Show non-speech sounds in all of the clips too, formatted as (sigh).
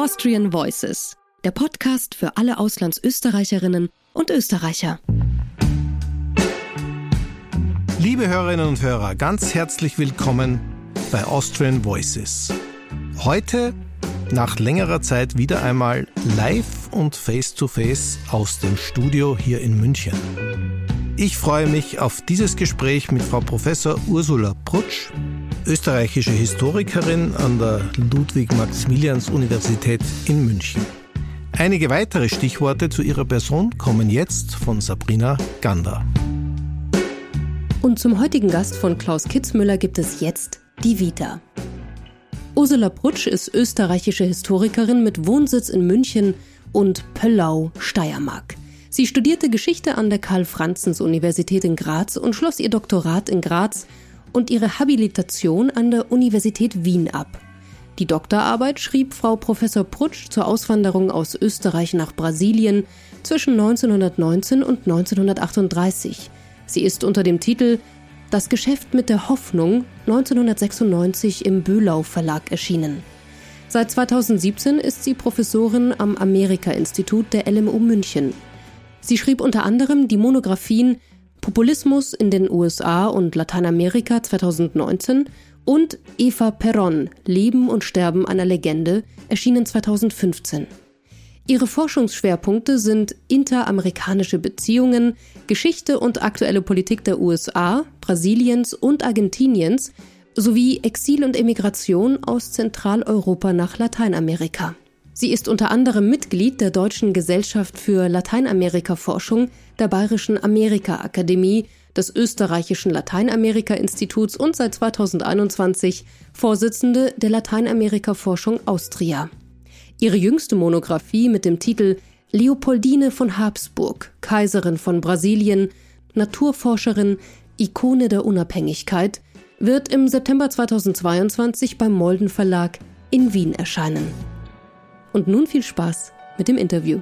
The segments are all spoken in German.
Austrian Voices, der Podcast für alle Auslandsösterreicherinnen und Österreicher. Liebe Hörerinnen und Hörer, ganz herzlich willkommen bei Austrian Voices. Heute, nach längerer Zeit, wieder einmal live und face-to-face -face aus dem Studio hier in München. Ich freue mich auf dieses Gespräch mit Frau Professor Ursula Prutsch, österreichische Historikerin an der Ludwig-Maximilians-Universität in München. Einige weitere Stichworte zu ihrer Person kommen jetzt von Sabrina Gander. Und zum heutigen Gast von Klaus Kitzmüller gibt es jetzt die Vita. Ursula Prutsch ist österreichische Historikerin mit Wohnsitz in München und Pöllau, Steiermark. Sie studierte Geschichte an der Karl-Franzens-Universität in Graz und schloss ihr Doktorat in Graz und ihre Habilitation an der Universität Wien ab. Die Doktorarbeit schrieb Frau Professor Prutsch zur Auswanderung aus Österreich nach Brasilien zwischen 1919 und 1938. Sie ist unter dem Titel Das Geschäft mit der Hoffnung 1996 im Böhlau Verlag erschienen. Seit 2017 ist sie Professorin am Amerika-Institut der LMU München. Sie schrieb unter anderem die Monographien Populismus in den USA und Lateinamerika 2019 und Eva Perron, Leben und Sterben einer Legende, erschienen 2015. Ihre Forschungsschwerpunkte sind interamerikanische Beziehungen, Geschichte und aktuelle Politik der USA, Brasiliens und Argentiniens sowie Exil und Emigration aus Zentraleuropa nach Lateinamerika. Sie ist unter anderem Mitglied der Deutschen Gesellschaft für Lateinamerika-Forschung, der Bayerischen Amerika-Akademie, des Österreichischen Lateinamerika-Instituts und seit 2021 Vorsitzende der Lateinamerika-Forschung Austria. Ihre jüngste Monographie mit dem Titel Leopoldine von Habsburg, Kaiserin von Brasilien, Naturforscherin, Ikone der Unabhängigkeit, wird im September 2022 beim Molden Verlag in Wien erscheinen. Und nun viel Spaß mit dem Interview.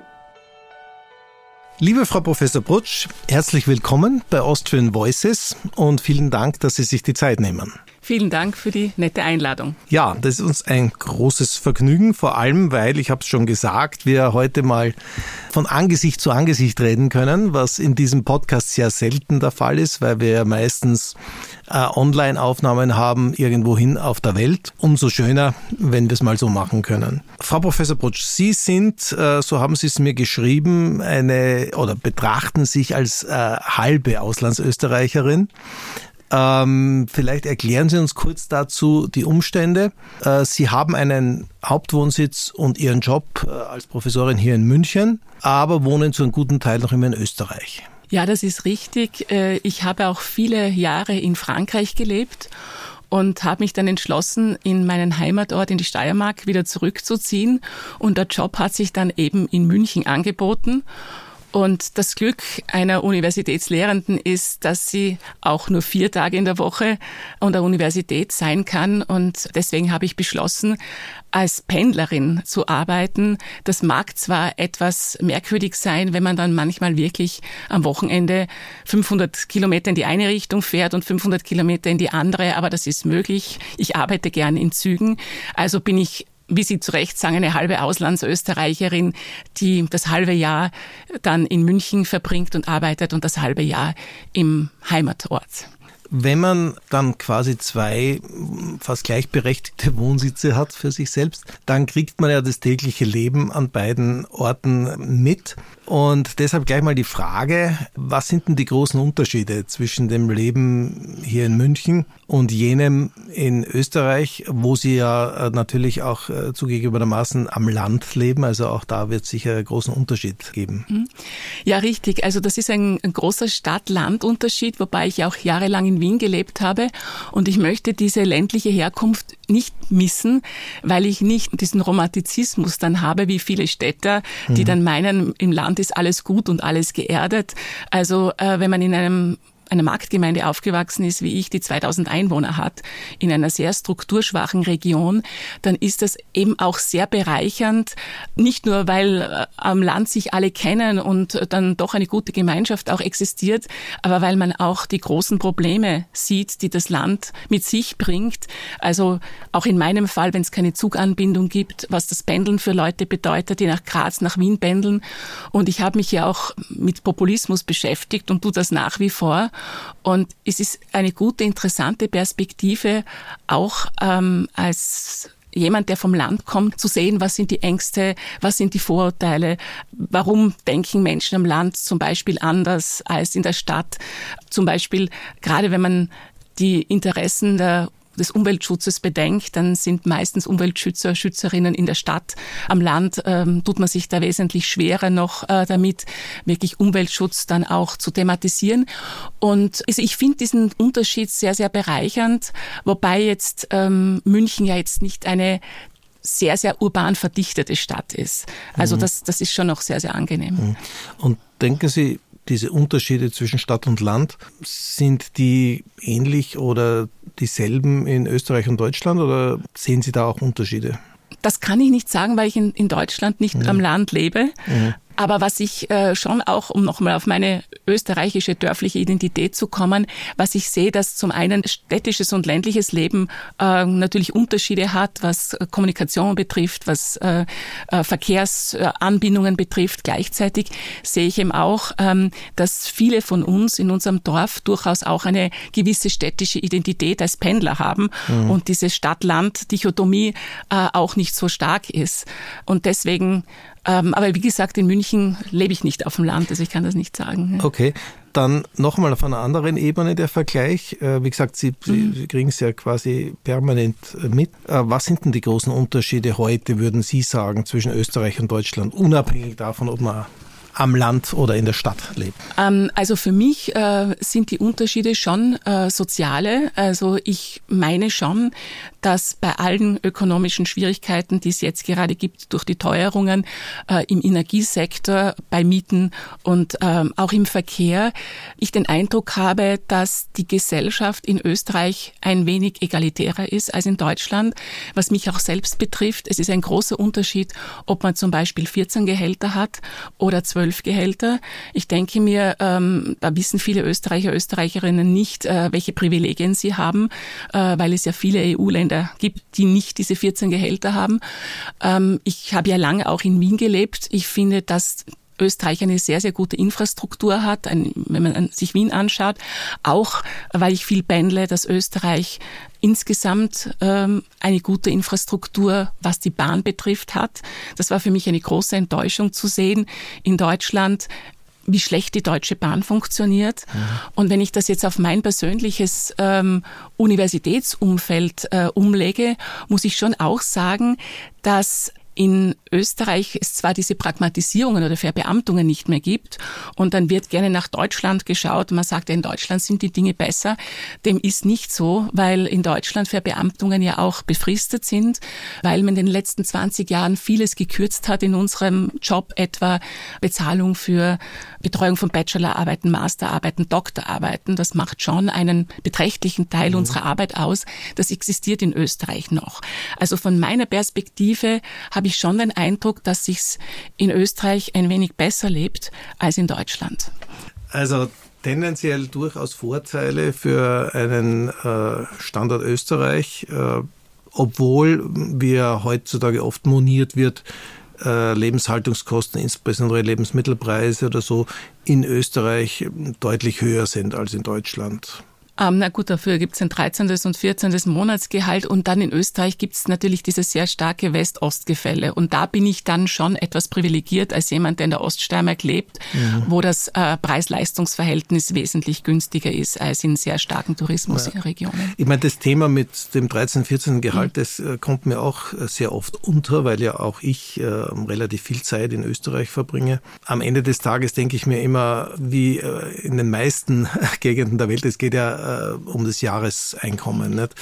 Liebe Frau Professor Brutsch, herzlich willkommen bei Austrian Voices und vielen Dank, dass Sie sich die Zeit nehmen. Vielen Dank für die nette Einladung. Ja, das ist uns ein großes Vergnügen, vor allem weil, ich habe es schon gesagt, wir heute mal von Angesicht zu Angesicht reden können, was in diesem Podcast sehr selten der Fall ist, weil wir meistens äh, Online-Aufnahmen haben irgendwohin auf der Welt. Umso schöner, wenn wir es mal so machen können. Frau Professor Brutsch, Sie sind, äh, so haben Sie es mir geschrieben, eine oder betrachten sich als äh, halbe Auslandsösterreicherin. Ähm, vielleicht erklären Sie uns kurz dazu die Umstände. Äh, Sie haben einen Hauptwohnsitz und Ihren Job äh, als Professorin hier in München, aber wohnen zu einem guten Teil noch immer in Österreich. Ja, das ist richtig. Äh, ich habe auch viele Jahre in Frankreich gelebt und habe mich dann entschlossen, in meinen Heimatort in die Steiermark wieder zurückzuziehen. Und der Job hat sich dann eben in München angeboten. Und das Glück einer Universitätslehrenden ist, dass sie auch nur vier Tage in der Woche an der Universität sein kann. Und deswegen habe ich beschlossen, als Pendlerin zu arbeiten. Das mag zwar etwas merkwürdig sein, wenn man dann manchmal wirklich am Wochenende 500 Kilometer in die eine Richtung fährt und 500 Kilometer in die andere, aber das ist möglich. Ich arbeite gern in Zügen. Also bin ich wie Sie zu Recht sagen, eine halbe Auslandsösterreicherin, die das halbe Jahr dann in München verbringt und arbeitet und das halbe Jahr im Heimatort. Wenn man dann quasi zwei fast gleichberechtigte Wohnsitze hat für sich selbst, dann kriegt man ja das tägliche Leben an beiden Orten mit. Und deshalb gleich mal die Frage, was sind denn die großen Unterschiede zwischen dem Leben hier in München und jenem in Österreich, wo Sie ja äh, natürlich auch äh, zugegebenermaßen am Land leben. Also auch da wird es sicher einen großen Unterschied geben. Mhm. Ja, richtig. Also das ist ein, ein großer Stadt-Land-Unterschied, wobei ich auch jahrelang in Wien gelebt habe. Und ich möchte diese ländliche Herkunft nicht missen, weil ich nicht diesen Romantizismus dann habe, wie viele Städter, die mhm. dann meinen, im Land ist alles gut und alles geerdet. Also äh, wenn man in einem einer Marktgemeinde aufgewachsen ist, wie ich, die 2000 Einwohner hat, in einer sehr strukturschwachen Region, dann ist das eben auch sehr bereichernd, nicht nur, weil äh, am Land sich alle kennen und dann doch eine gute Gemeinschaft auch existiert, aber weil man auch die großen Probleme sieht, die das Land mit sich bringt. Also auch in meinem Fall, wenn es keine Zuganbindung gibt, was das Pendeln für Leute bedeutet, die nach Graz, nach Wien pendeln. Und ich habe mich ja auch mit Populismus beschäftigt und tue das nach wie vor. Und es ist eine gute, interessante Perspektive, auch ähm, als jemand, der vom Land kommt, zu sehen, was sind die Ängste, was sind die Vorurteile, warum denken Menschen am Land zum Beispiel anders als in der Stadt. Zum Beispiel, gerade wenn man die Interessen der des Umweltschutzes bedenkt, dann sind meistens Umweltschützer, Schützerinnen in der Stadt. Am Land ähm, tut man sich da wesentlich schwerer noch äh, damit, wirklich Umweltschutz dann auch zu thematisieren. Und also ich finde diesen Unterschied sehr, sehr bereichernd, wobei jetzt ähm, München ja jetzt nicht eine sehr, sehr urban verdichtete Stadt ist. Also mhm. das, das ist schon noch sehr, sehr angenehm. Mhm. Und denken Sie, diese Unterschiede zwischen Stadt und Land, sind die ähnlich oder dieselben in Österreich und Deutschland oder sehen Sie da auch Unterschiede? Das kann ich nicht sagen, weil ich in, in Deutschland nicht mhm. am Land lebe. Mhm. Aber was ich äh, schon auch, um nochmal auf meine österreichische dörfliche Identität zu kommen, was ich sehe, dass zum einen städtisches und ländliches Leben äh, natürlich Unterschiede hat, was äh, Kommunikation betrifft, was äh, äh, Verkehrsanbindungen betrifft. Gleichzeitig sehe ich eben auch, ähm, dass viele von uns in unserem Dorf durchaus auch eine gewisse städtische Identität als Pendler haben mhm. und diese Stadt-Land-Dichotomie äh, auch nicht so stark ist. Und deswegen ähm, aber wie gesagt, in München lebe ich nicht auf dem Land, also ich kann das nicht sagen. Okay, dann nochmal auf einer anderen Ebene der Vergleich. Äh, wie gesagt, Sie, mhm. Sie kriegen es ja quasi permanent äh, mit. Äh, was sind denn die großen Unterschiede heute, würden Sie sagen, zwischen Österreich und Deutschland, unabhängig davon, ob man am Land oder in der Stadt lebt? Ähm, also für mich äh, sind die Unterschiede schon äh, soziale. Also ich meine schon, dass bei allen ökonomischen Schwierigkeiten, die es jetzt gerade gibt durch die Teuerungen äh, im Energiesektor, bei Mieten und ähm, auch im Verkehr, ich den Eindruck habe, dass die Gesellschaft in Österreich ein wenig egalitärer ist als in Deutschland, was mich auch selbst betrifft. Es ist ein großer Unterschied, ob man zum Beispiel 14 Gehälter hat oder 12 Gehälter. Ich denke mir, ähm, da wissen viele Österreicher, Österreicherinnen nicht, äh, welche Privilegien sie haben, äh, weil es ja viele EU-Länder Länder gibt, die nicht diese 14 Gehälter haben. Ähm, ich habe ja lange auch in Wien gelebt. Ich finde, dass Österreich eine sehr, sehr gute Infrastruktur hat, ein, wenn man sich Wien anschaut, auch weil ich viel pendle, dass Österreich insgesamt ähm, eine gute Infrastruktur, was die Bahn betrifft, hat. Das war für mich eine große Enttäuschung zu sehen. In Deutschland wie schlecht die Deutsche Bahn funktioniert. Mhm. Und wenn ich das jetzt auf mein persönliches ähm, Universitätsumfeld äh, umlege, muss ich schon auch sagen, dass in Österreich es zwar diese Pragmatisierungen oder Verbeamtungen nicht mehr gibt und dann wird gerne nach Deutschland geschaut. Man sagt, ja, in Deutschland sind die Dinge besser. Dem ist nicht so, weil in Deutschland Verbeamtungen ja auch befristet sind, weil man in den letzten 20 Jahren vieles gekürzt hat in unserem Job, etwa Bezahlung für Betreuung von Bachelorarbeiten, Masterarbeiten, Doktorarbeiten. Das macht schon einen beträchtlichen Teil mhm. unserer Arbeit aus. Das existiert in Österreich noch. Also von meiner Perspektive habe ich schon den Eindruck, dass sich's in Österreich ein wenig besser lebt als in Deutschland. Also tendenziell durchaus Vorteile für einen äh, Standort Österreich, äh, obwohl wir heutzutage oft moniert wird, äh, Lebenshaltungskosten, insbesondere Lebensmittelpreise oder so, in Österreich deutlich höher sind als in Deutschland. Ähm, na gut, dafür gibt es ein 13. und 14. Monatsgehalt und dann in Österreich gibt es natürlich dieses sehr starke West-Ost-Gefälle. Und da bin ich dann schon etwas privilegiert als jemand, der in der Oststeiermark lebt, mhm. wo das äh, Preis-Leistungs-Verhältnis wesentlich günstiger ist als in sehr starken Tourismusregionen. Ja. Ich meine, das Thema mit dem 13., 14. Gehalt, mhm. das äh, kommt mir auch äh, sehr oft unter, weil ja auch ich äh, relativ viel Zeit in Österreich verbringe. Am Ende des Tages denke ich mir immer, wie äh, in den meisten (laughs) Gegenden der Welt, es geht ja äh, um das Jahreseinkommen. Nicht?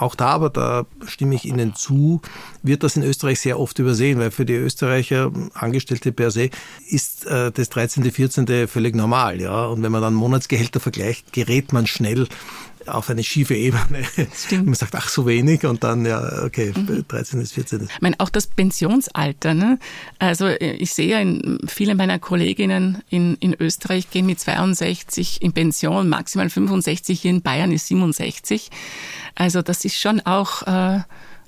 auch da, aber da stimme ich Ihnen zu, wird das in Österreich sehr oft übersehen, weil für die Österreicher Angestellte per se ist äh, das 13., 14. völlig normal, ja. Und wenn man dann Monatsgehälter vergleicht, gerät man schnell auf eine schiefe Ebene. Stimmt. Man sagt, ach, so wenig und dann, ja, okay, mhm. 13 ist 14. Ich meine, auch das Pensionsalter, ne? Also ich sehe ja, in, viele meiner Kolleginnen in, in Österreich gehen mit 62 in Pension, maximal 65, hier in Bayern ist 67. Also das ist schon auch... Äh,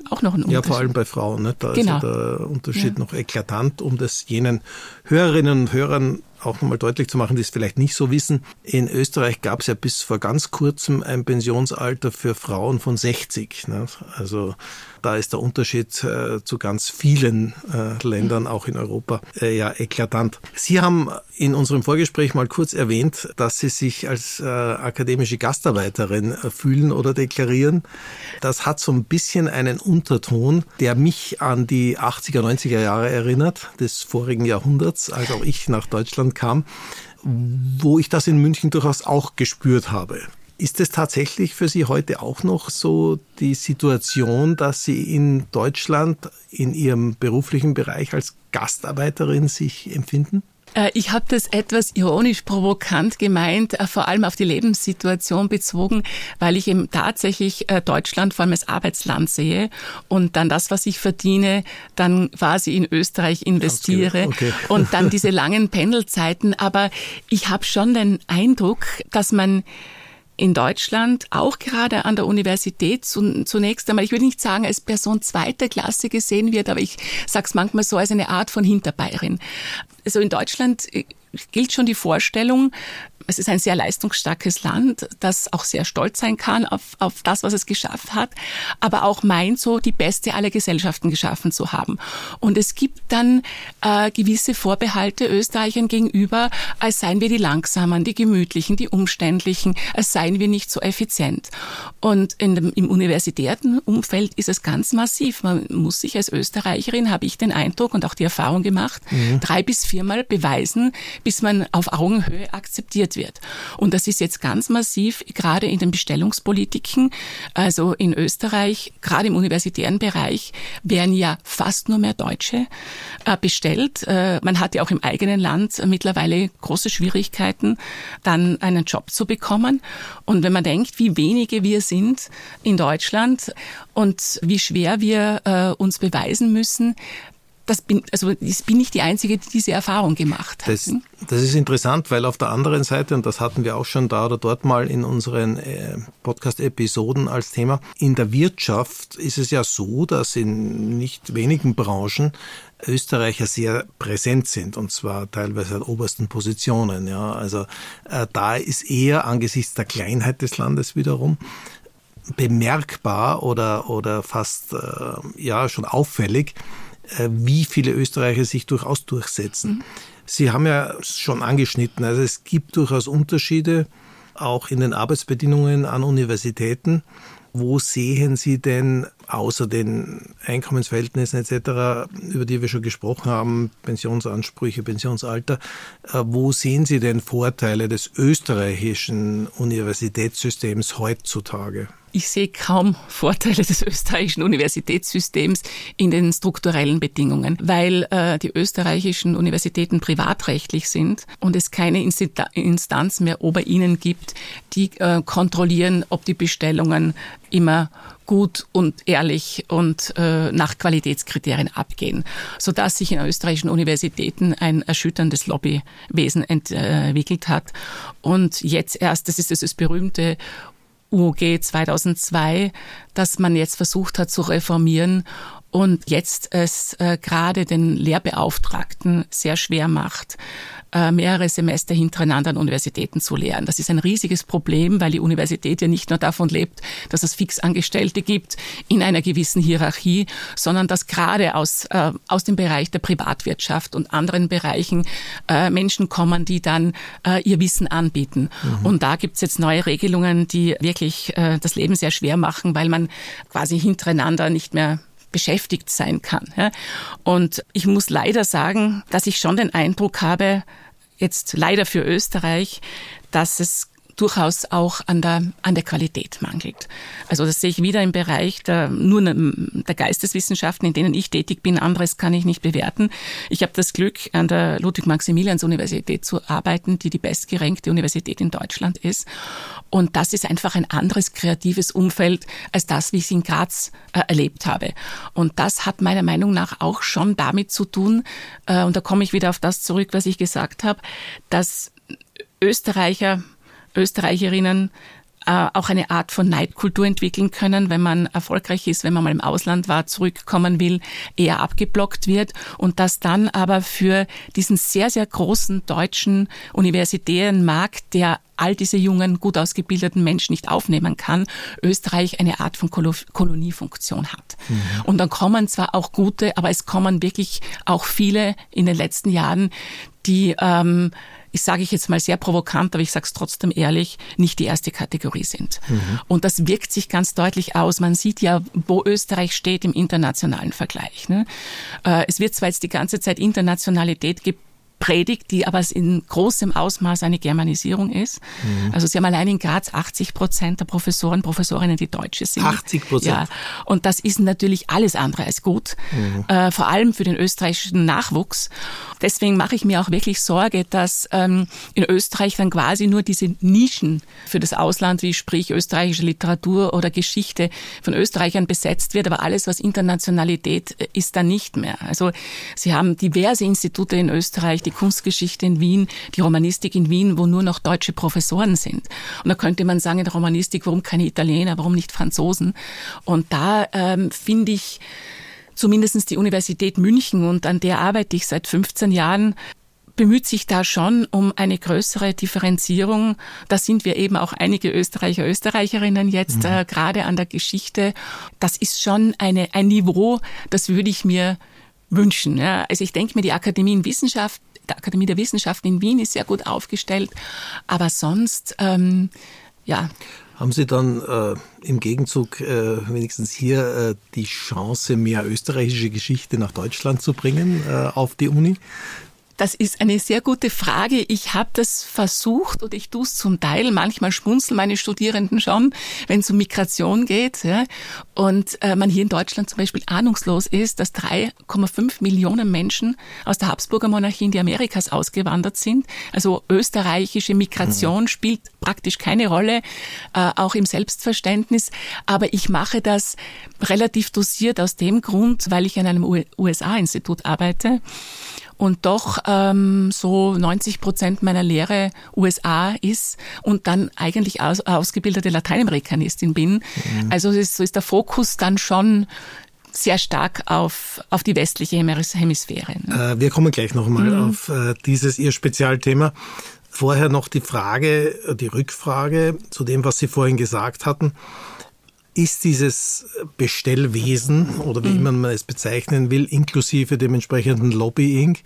auch noch ein Unterschied. Ja, vor allem bei Frauen. Ne? Da genau. ist ja der Unterschied ja. noch eklatant, um das jenen Hörerinnen und Hörern auch nochmal deutlich zu machen, die es vielleicht nicht so wissen. In Österreich gab es ja bis vor ganz kurzem ein Pensionsalter für Frauen von 60. Ne? Also da ist der Unterschied äh, zu ganz vielen äh, Ländern, auch in Europa, äh, ja eklatant. Sie haben in unserem Vorgespräch mal kurz erwähnt, dass Sie sich als äh, akademische Gastarbeiterin äh, fühlen oder deklarieren. Das hat so ein bisschen einen Unterton, der mich an die 80er, 90er Jahre erinnert, des vorigen Jahrhunderts, als auch ich nach Deutschland kam, wo ich das in München durchaus auch gespürt habe. Ist es tatsächlich für Sie heute auch noch so die Situation, dass Sie in Deutschland in Ihrem beruflichen Bereich als Gastarbeiterin sich empfinden? Äh, ich habe das etwas ironisch provokant gemeint, äh, vor allem auf die Lebenssituation bezogen, weil ich eben tatsächlich äh, Deutschland vor allem als Arbeitsland sehe und dann das, was ich verdiene, dann quasi in Österreich investiere okay. und dann (laughs) diese langen Pendelzeiten. Aber ich habe schon den Eindruck, dass man in Deutschland, auch gerade an der Universität zunächst einmal, ich würde nicht sagen als Person zweiter Klasse gesehen wird, aber ich sage es manchmal so als eine Art von Hinterbayerin. Also in Deutschland äh, gilt schon die Vorstellung, es ist ein sehr leistungsstarkes Land, das auch sehr stolz sein kann auf, auf das, was es geschafft hat, aber auch meint, so die beste aller Gesellschaften geschaffen zu haben. Und es gibt dann äh, gewisse Vorbehalte Österreichern gegenüber, als seien wir die Langsamen, die Gemütlichen, die Umständlichen, als seien wir nicht so effizient. Und in dem, im universitären Umfeld ist es ganz massiv. Man muss sich als Österreicherin, habe ich den Eindruck und auch die Erfahrung gemacht, mhm. drei bis viermal beweisen, bis man auf Augenhöhe akzeptiert wird. Und das ist jetzt ganz massiv, gerade in den Bestellungspolitiken. Also in Österreich, gerade im universitären Bereich, werden ja fast nur mehr Deutsche äh, bestellt. Äh, man hat ja auch im eigenen Land mittlerweile große Schwierigkeiten, dann einen Job zu bekommen. Und wenn man denkt, wie wenige wir sind in Deutschland und wie schwer wir äh, uns beweisen müssen, das bin, also ich bin nicht die Einzige, die diese Erfahrung gemacht hat. Das, das ist interessant, weil auf der anderen Seite, und das hatten wir auch schon da oder dort mal in unseren äh, Podcast-Episoden als Thema, in der Wirtschaft ist es ja so, dass in nicht wenigen Branchen Österreicher sehr präsent sind und zwar teilweise an obersten Positionen. Ja, also äh, da ist eher angesichts der Kleinheit des Landes wiederum bemerkbar oder oder fast äh, ja schon auffällig, wie viele Österreicher sich durchaus durchsetzen. Sie haben ja schon angeschnitten, also es gibt durchaus Unterschiede auch in den Arbeitsbedingungen an Universitäten. Wo sehen Sie denn außer den Einkommensverhältnissen etc., über die wir schon gesprochen haben, Pensionsansprüche, Pensionsalter, äh, wo sehen Sie denn Vorteile des österreichischen Universitätssystems heutzutage? Ich sehe kaum Vorteile des österreichischen Universitätssystems in den strukturellen Bedingungen, weil äh, die österreichischen Universitäten privatrechtlich sind und es keine Instanz mehr ober ihnen gibt, die äh, kontrollieren, ob die Bestellungen immer gut und ehrlich und äh, nach Qualitätskriterien abgehen, sodass sich in österreichischen Universitäten ein erschütterndes Lobbywesen entwickelt hat. Und jetzt erst, das ist das berühmte UOG 2002, das man jetzt versucht hat zu reformieren und jetzt es äh, gerade den Lehrbeauftragten sehr schwer macht, mehrere Semester hintereinander an Universitäten zu lehren. Das ist ein riesiges Problem, weil die Universität ja nicht nur davon lebt, dass es Fixangestellte gibt in einer gewissen Hierarchie, sondern dass gerade aus, äh, aus dem Bereich der Privatwirtschaft und anderen Bereichen äh, Menschen kommen, die dann äh, ihr Wissen anbieten. Mhm. Und da gibt's jetzt neue Regelungen, die wirklich äh, das Leben sehr schwer machen, weil man quasi hintereinander nicht mehr beschäftigt sein kann. Und ich muss leider sagen, dass ich schon den Eindruck habe, jetzt leider für Österreich, dass es durchaus auch an der, an der Qualität mangelt. Also das sehe ich wieder im Bereich der, nur der Geisteswissenschaften, in denen ich tätig bin. Anderes kann ich nicht bewerten. Ich habe das Glück, an der Ludwig-Maximilians-Universität zu arbeiten, die die bestgerenkte Universität in Deutschland ist. Und das ist einfach ein anderes kreatives Umfeld als das, wie ich es in Graz äh, erlebt habe. Und das hat meiner Meinung nach auch schon damit zu tun, äh, und da komme ich wieder auf das zurück, was ich gesagt habe, dass Österreicher, Österreicherinnen äh, auch eine Art von Neidkultur entwickeln können, wenn man erfolgreich ist, wenn man mal im Ausland war, zurückkommen will, eher abgeblockt wird und dass dann aber für diesen sehr, sehr großen deutschen universitären Markt, der all diese jungen, gut ausgebildeten Menschen nicht aufnehmen kann, Österreich eine Art von Koloniefunktion hat. Mhm. Und dann kommen zwar auch gute, aber es kommen wirklich auch viele in den letzten Jahren, die ähm, ich sage ich jetzt mal sehr provokant, aber ich sage es trotzdem ehrlich, nicht die erste Kategorie sind. Mhm. Und das wirkt sich ganz deutlich aus. Man sieht ja, wo Österreich steht im internationalen Vergleich. Ne? Äh, es wird zwar jetzt die ganze Zeit Internationalität predigt, die aber in großem Ausmaß eine Germanisierung ist. Mhm. Also Sie haben allein in Graz 80 Prozent der Professoren, Professorinnen, die Deutsche sind. 80 Prozent. Ja, und das ist natürlich alles andere als gut, mhm. äh, vor allem für den österreichischen Nachwuchs. Deswegen mache ich mir auch wirklich Sorge, dass ähm, in Österreich dann quasi nur diese Nischen für das Ausland, wie sprich österreichische Literatur oder Geschichte von Österreichern besetzt wird, aber alles, was Internationalität äh, ist, dann nicht mehr. Also Sie haben diverse Institute in Österreich, die Kunstgeschichte in Wien, die Romanistik in Wien, wo nur noch deutsche Professoren sind. Und da könnte man sagen, in der Romanistik, warum keine Italiener, warum nicht Franzosen? Und da ähm, finde ich, zumindestens die Universität München und an der arbeite ich seit 15 Jahren, bemüht sich da schon um eine größere Differenzierung. Da sind wir eben auch einige Österreicher, Österreicherinnen jetzt mhm. äh, gerade an der Geschichte. Das ist schon eine, ein Niveau, das würde ich mir wünschen. Ja. Also ich denke mir, die Akademie in Wissenschaft Akademie der Wissenschaften in Wien ist sehr gut aufgestellt, aber sonst, ähm, ja. Haben Sie dann äh, im Gegenzug äh, wenigstens hier äh, die Chance, mehr österreichische Geschichte nach Deutschland zu bringen äh, auf die Uni? Das ist eine sehr gute Frage. Ich habe das versucht und ich tue es zum Teil. Manchmal schmunzeln meine Studierenden schon, wenn es um Migration geht. Ja. Und äh, man hier in Deutschland zum Beispiel ahnungslos ist, dass 3,5 Millionen Menschen aus der Habsburger Monarchie in die Amerikas ausgewandert sind. Also österreichische Migration mhm. spielt praktisch keine Rolle, äh, auch im Selbstverständnis. Aber ich mache das relativ dosiert aus dem Grund, weil ich an einem USA-Institut arbeite und doch ähm, so 90 Prozent meiner Lehre USA ist und dann eigentlich aus, ausgebildete Lateinamerikanistin bin. Mhm. Also ist, so ist der Fokus dann schon sehr stark auf, auf die westliche Hemisphäre. Ne? Äh, wir kommen gleich nochmal mhm. auf äh, dieses Ihr Spezialthema. Vorher noch die Frage, die Rückfrage zu dem, was Sie vorhin gesagt hatten ist dieses Bestellwesen oder wie mhm. immer man es bezeichnen will, inklusive dem entsprechenden Lobbying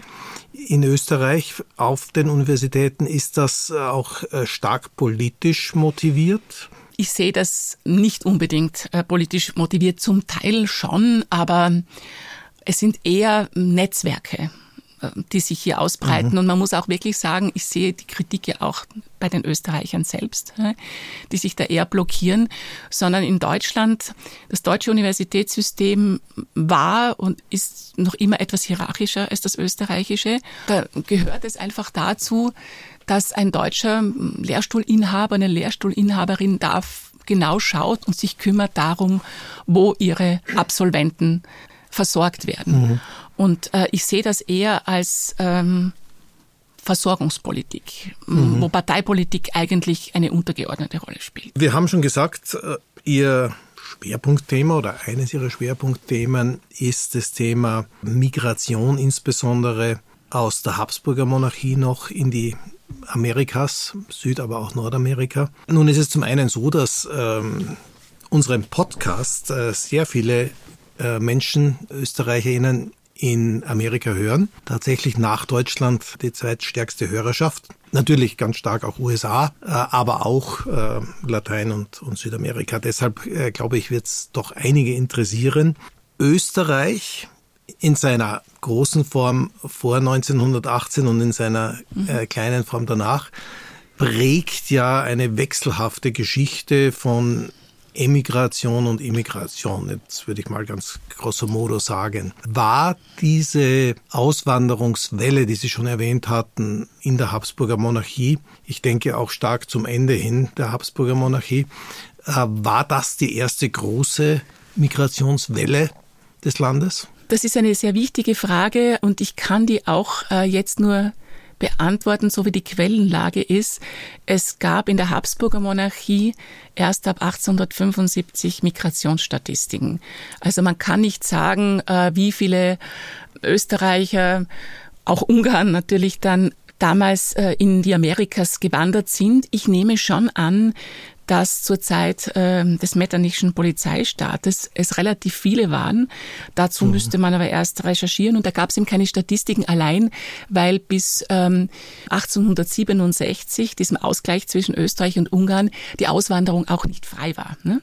in Österreich auf den Universitäten, ist das auch äh, stark politisch motiviert? Ich sehe das nicht unbedingt äh, politisch motiviert, zum Teil schon, aber es sind eher Netzwerke die sich hier ausbreiten. Mhm. Und man muss auch wirklich sagen, ich sehe die Kritik ja auch bei den Österreichern selbst, die sich da eher blockieren, sondern in Deutschland, das deutsche Universitätssystem war und ist noch immer etwas hierarchischer als das österreichische. Da gehört es einfach dazu, dass ein deutscher Lehrstuhlinhaber, eine Lehrstuhlinhaberin darf genau schaut und sich kümmert darum, wo ihre Absolventen versorgt werden. Mhm. Und äh, ich sehe das eher als ähm, Versorgungspolitik, mhm. wo Parteipolitik eigentlich eine untergeordnete Rolle spielt. Wir haben schon gesagt, äh, Ihr Schwerpunktthema oder eines Ihrer Schwerpunktthemen ist das Thema Migration, insbesondere aus der Habsburger Monarchie noch in die Amerikas, Süd-, aber auch Nordamerika. Nun ist es zum einen so, dass ähm, unseren Podcast äh, sehr viele äh, Menschen, ÖsterreicherInnen in Amerika hören. Tatsächlich nach Deutschland die zweitstärkste Hörerschaft. Natürlich ganz stark auch USA, äh, aber auch äh, Latein und, und Südamerika. Deshalb äh, glaube ich, wird es doch einige interessieren. Österreich in seiner großen Form vor 1918 und in seiner mhm. kleinen Form danach prägt ja eine wechselhafte Geschichte von Emigration und Immigration, jetzt würde ich mal ganz grosso modo sagen. War diese Auswanderungswelle, die Sie schon erwähnt hatten, in der Habsburger Monarchie, ich denke auch stark zum Ende hin der Habsburger Monarchie, äh, war das die erste große Migrationswelle des Landes? Das ist eine sehr wichtige Frage und ich kann die auch äh, jetzt nur beantworten, so wie die Quellenlage ist. Es gab in der Habsburger Monarchie erst ab 1875 Migrationsstatistiken. Also man kann nicht sagen, äh, wie viele Österreicher, auch Ungarn natürlich dann damals äh, in die Amerikas gewandert sind. Ich nehme schon an, dass zur Zeit äh, des Metternich Polizeistaates es relativ viele waren. Dazu mhm. müsste man aber erst recherchieren und da gab es eben keine Statistiken allein, weil bis ähm, 1867, diesem Ausgleich zwischen Österreich und Ungarn, die Auswanderung auch nicht frei war. Ne?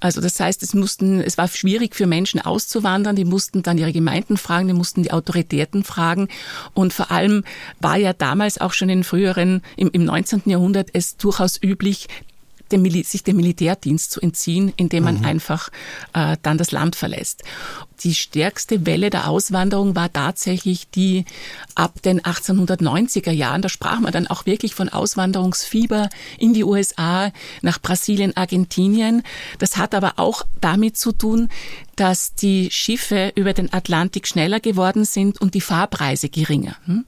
Also das heißt, es mussten, es war schwierig für Menschen auszuwandern, die mussten dann ihre Gemeinden fragen, die mussten die Autoritäten fragen und vor allem war ja damals auch schon in früheren, im, im 19. Jahrhundert es durchaus üblich, dem, sich dem Militärdienst zu entziehen, indem man mhm. einfach äh, dann das Land verlässt. Die stärkste Welle der Auswanderung war tatsächlich die ab den 1890er Jahren. Da sprach man dann auch wirklich von Auswanderungsfieber in die USA, nach Brasilien, Argentinien. Das hat aber auch damit zu tun, dass die Schiffe über den Atlantik schneller geworden sind und die Fahrpreise geringer. Hm?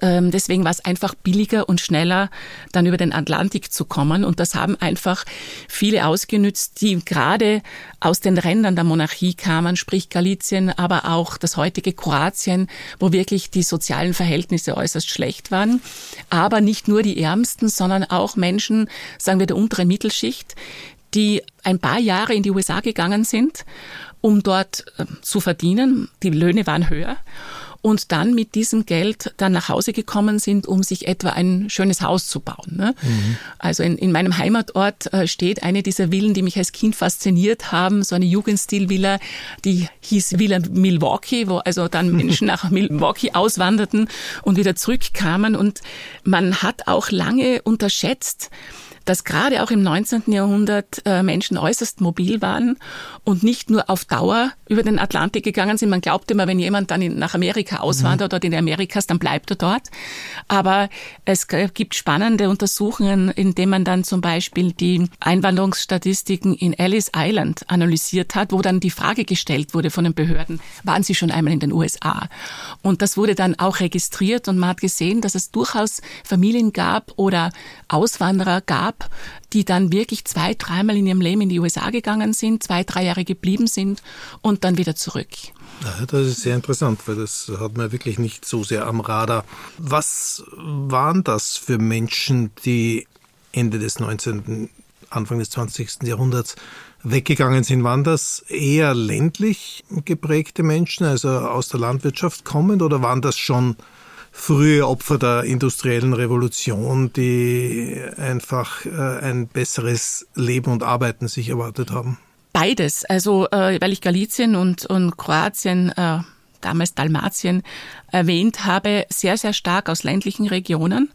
Ähm, deswegen war es einfach billiger und schneller, dann über den Atlantik zu kommen. Und das haben einfach viele ausgenützt, die gerade aus den Rändern der Monarchie kamen, sprich Galizien, aber auch das heutige Kroatien, wo wirklich die sozialen Verhältnisse äußerst schlecht waren. Aber nicht nur die Ärmsten, sondern auch Menschen, sagen wir der unteren Mittelschicht, die ein paar Jahre in die USA gegangen sind, um dort äh, zu verdienen. Die Löhne waren höher und dann mit diesem Geld dann nach Hause gekommen sind, um sich etwa ein schönes Haus zu bauen. Ne? Mhm. Also in, in meinem Heimatort äh, steht eine dieser Villen, die mich als Kind fasziniert haben, so eine Jugendstilvilla, die hieß Villa Milwaukee, wo also dann (laughs) Menschen nach Milwaukee auswanderten und wieder zurückkamen. Und man hat auch lange unterschätzt, dass gerade auch im 19. Jahrhundert äh, Menschen äußerst mobil waren und nicht nur auf Dauer über den Atlantik gegangen sind. Man glaubt immer, wenn jemand dann in, nach Amerika auswandert mhm. oder in die Amerikas, dann bleibt er dort. Aber es gibt spannende Untersuchungen, in denen man dann zum Beispiel die Einwanderungsstatistiken in Ellis Island analysiert hat, wo dann die Frage gestellt wurde von den Behörden, waren Sie schon einmal in den USA? Und das wurde dann auch registriert und man hat gesehen, dass es durchaus Familien gab oder Auswanderer gab, gab, die dann wirklich zwei, dreimal in ihrem Leben in die USA gegangen sind, zwei, drei Jahre geblieben sind und dann wieder zurück. Das ist sehr interessant, weil das hat man wirklich nicht so sehr am Radar. Was waren das für Menschen, die Ende des 19., Anfang des 20. Jahrhunderts weggegangen sind? Waren das eher ländlich geprägte Menschen, also aus der Landwirtschaft kommend, oder waren das schon frühe Opfer der industriellen Revolution, die einfach äh, ein besseres Leben und Arbeiten sich erwartet haben? Beides. Also, äh, weil ich Galizien und, und Kroatien, äh, damals Dalmatien, erwähnt habe, sehr, sehr stark aus ländlichen Regionen,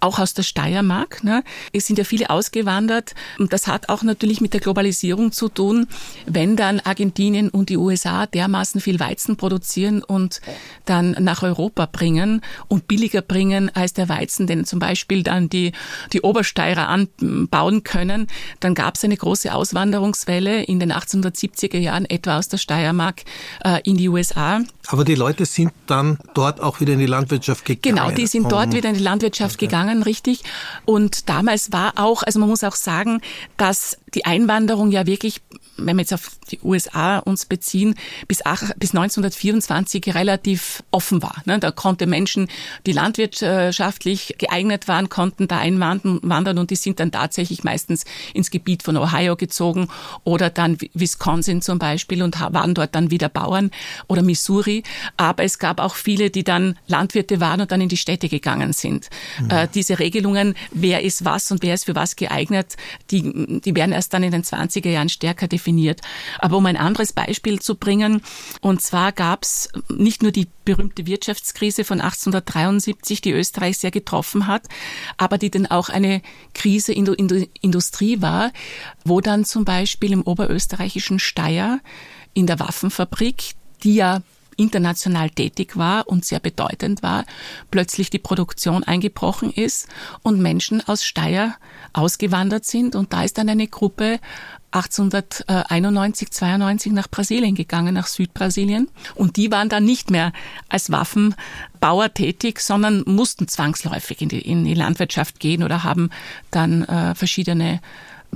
auch aus der Steiermark. Ne? Es sind ja viele ausgewandert und das hat auch natürlich mit der Globalisierung zu tun, wenn dann Argentinien und die USA dermaßen viel Weizen produzieren und dann nach Europa bringen und billiger bringen als der Weizen, den zum Beispiel dann die, die Obersteirer anbauen können, dann gab es eine große Auswanderungswelle in den 1870er Jahren etwa aus der Steiermark äh, in die USA. Aber die Leute sind dann dort auch wieder in die Landwirtschaft gegangen. Genau, die sind dort wieder in die Landwirtschaft okay. gegangen, richtig. Und damals war auch, also man muss auch sagen, dass die Einwanderung ja wirklich, wenn wir jetzt auf die USA uns beziehen, bis, ach, bis 1924 relativ offen war. Ne? Da konnte Menschen, die landwirtschaftlich geeignet waren, konnten da einwandern und die sind dann tatsächlich meistens ins Gebiet von Ohio gezogen oder dann Wisconsin zum Beispiel und waren dort dann wieder Bauern oder Missouri aber es gab auch viele, die dann Landwirte waren und dann in die Städte gegangen sind. Mhm. Äh, diese Regelungen, wer ist was und wer ist für was geeignet, die, die werden erst dann in den 20er Jahren stärker definiert. Aber um ein anderes Beispiel zu bringen, und zwar gab es nicht nur die berühmte Wirtschaftskrise von 1873, die Österreich sehr getroffen hat, aber die dann auch eine Krise in der Industrie war, wo dann zum Beispiel im oberösterreichischen Steyr in der Waffenfabrik, die ja international tätig war und sehr bedeutend war, plötzlich die Produktion eingebrochen ist und Menschen aus Steyr ausgewandert sind. Und da ist dann eine Gruppe 1891, 92 nach Brasilien gegangen, nach Südbrasilien. Und die waren dann nicht mehr als Waffenbauer tätig, sondern mussten zwangsläufig in die, in die Landwirtschaft gehen oder haben dann äh, verschiedene